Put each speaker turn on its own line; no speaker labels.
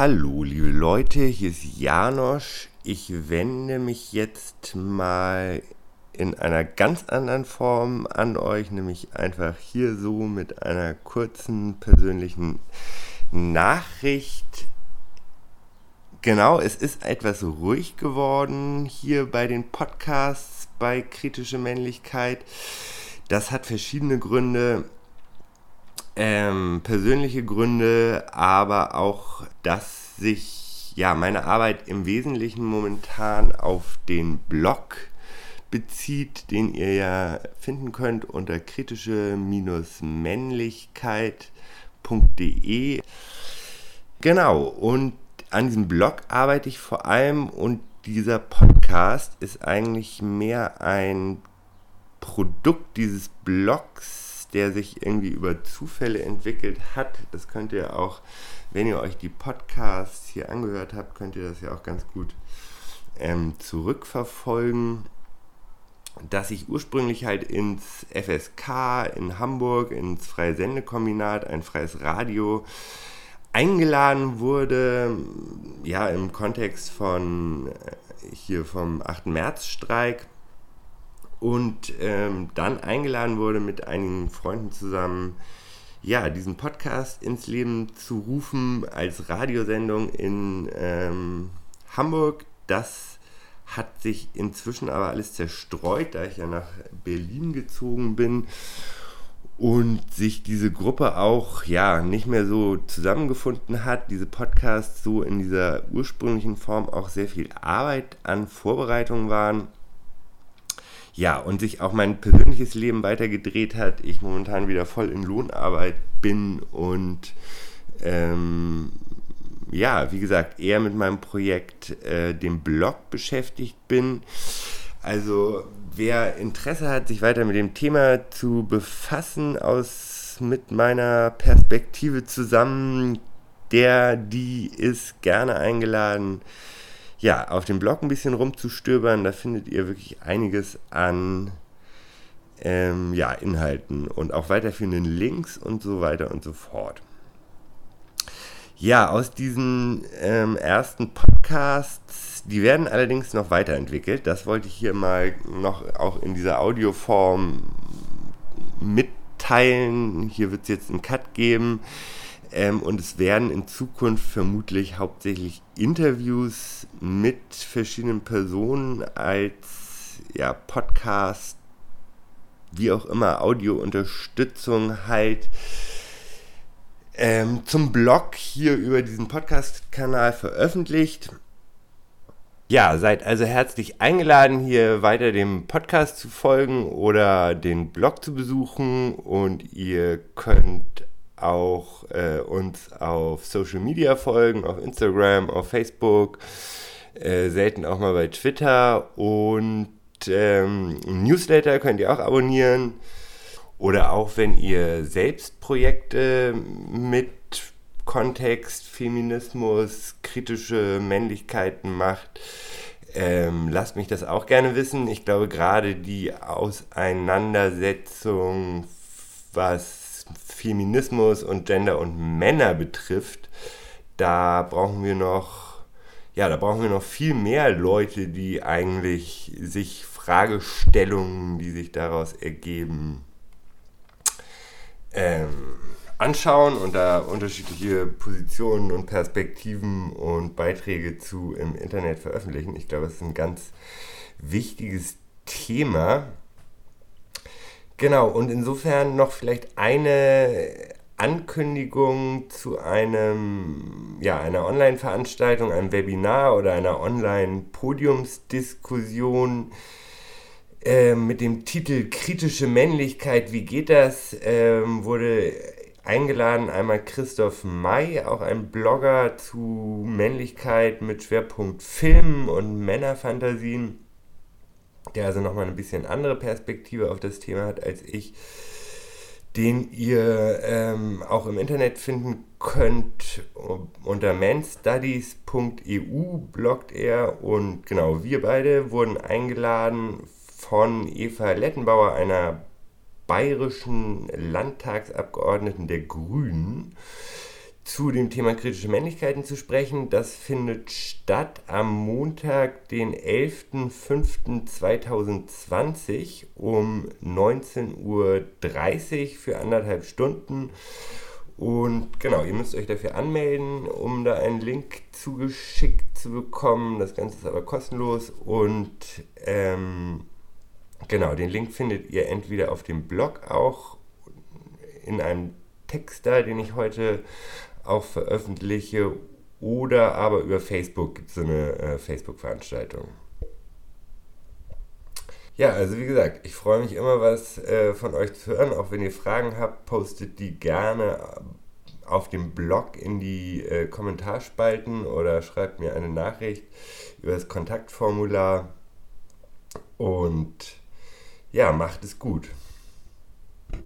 Hallo, liebe Leute, hier ist Janosch. Ich wende mich jetzt mal in einer ganz anderen Form an euch, nämlich einfach hier so mit einer kurzen persönlichen Nachricht. Genau, es ist etwas ruhig geworden hier bei den Podcasts bei Kritische Männlichkeit. Das hat verschiedene Gründe ähm, persönliche Gründe, aber auch, dass sich ja meine Arbeit im Wesentlichen momentan auf den Blog bezieht, den ihr ja finden könnt unter kritische-männlichkeit.de. Genau, und an diesem Blog arbeite ich vor allem und dieser Podcast ist eigentlich mehr ein Produkt dieses Blogs der sich irgendwie über Zufälle entwickelt hat. Das könnt ihr auch, wenn ihr euch die Podcasts hier angehört habt, könnt ihr das ja auch ganz gut ähm, zurückverfolgen. Dass ich ursprünglich halt ins FSK in Hamburg, ins Freie Sendekombinat, ein freies Radio, eingeladen wurde, ja, im Kontext von äh, hier vom 8. März-Streik und ähm, dann eingeladen wurde, mit einigen Freunden zusammen ja, diesen Podcast ins Leben zu rufen als Radiosendung in ähm, Hamburg. Das hat sich inzwischen aber alles zerstreut, da ich ja nach Berlin gezogen bin und sich diese Gruppe auch ja nicht mehr so zusammengefunden hat, diese Podcasts so in dieser ursprünglichen Form auch sehr viel Arbeit an Vorbereitungen waren ja, und sich auch mein persönliches Leben weitergedreht hat. Ich momentan wieder voll in Lohnarbeit bin und ähm, ja, wie gesagt, eher mit meinem Projekt, äh, dem Blog beschäftigt bin. Also wer Interesse hat, sich weiter mit dem Thema zu befassen, aus mit meiner Perspektive zusammen, der, die ist gerne eingeladen, ja, auf dem Blog ein bisschen rumzustöbern. Da findet ihr wirklich einiges an ähm, ja, Inhalten und auch weiterführenden Links und so weiter und so fort. Ja, aus diesen ähm, ersten Podcasts, die werden allerdings noch weiterentwickelt. Das wollte ich hier mal noch auch in dieser Audioform mitteilen. Hier wird es jetzt einen Cut geben. Ähm, und es werden in Zukunft vermutlich hauptsächlich Interviews mit verschiedenen Personen als ja, Podcast, wie auch immer, Audiounterstützung halt ähm, zum Blog hier über diesen Podcast-Kanal veröffentlicht. Ja, seid also herzlich eingeladen, hier weiter dem Podcast zu folgen oder den Blog zu besuchen und ihr könnt auch äh, uns auf Social Media folgen, auf Instagram, auf Facebook, äh, selten auch mal bei Twitter und ähm, Newsletter könnt ihr auch abonnieren. Oder auch wenn ihr selbst Projekte mit Kontext, Feminismus, kritische Männlichkeiten macht, ähm, lasst mich das auch gerne wissen. Ich glaube, gerade die Auseinandersetzung, was Feminismus und Gender und Männer betrifft, da brauchen wir noch, ja, da brauchen wir noch viel mehr Leute, die eigentlich sich Fragestellungen, die sich daraus ergeben, ähm, anschauen und da unterschiedliche Positionen und Perspektiven und Beiträge zu im Internet veröffentlichen. Ich glaube, das ist ein ganz wichtiges Thema. Genau, und insofern noch vielleicht eine Ankündigung zu einem, ja, einer Online-Veranstaltung, einem Webinar oder einer Online-Podiumsdiskussion äh, mit dem Titel Kritische Männlichkeit, wie geht das? Ähm, wurde eingeladen einmal Christoph May, auch ein Blogger zu Männlichkeit mit Schwerpunkt Film und Männerfantasien der also nochmal ein bisschen andere Perspektive auf das Thema hat als ich, den ihr ähm, auch im Internet finden könnt. Unter manstudies.eu bloggt er und genau, wir beide wurden eingeladen von Eva Lettenbauer, einer bayerischen Landtagsabgeordneten der Grünen, zu dem Thema kritische Männlichkeiten zu sprechen. Das findet statt am Montag, den 11.05.2020 um 19.30 Uhr für anderthalb Stunden. Und genau, ihr müsst euch dafür anmelden, um da einen Link zugeschickt zu bekommen. Das Ganze ist aber kostenlos. Und ähm, genau, den Link findet ihr entweder auf dem Blog auch in einem Text da, den ich heute auch veröffentliche, oder aber über Facebook gibt es so eine äh, Facebook-Veranstaltung. Ja, also wie gesagt, ich freue mich immer, was äh, von euch zu hören. Auch wenn ihr Fragen habt, postet die gerne auf dem Blog in die äh, Kommentarspalten oder schreibt mir eine Nachricht über das Kontaktformular. Und ja, macht es gut.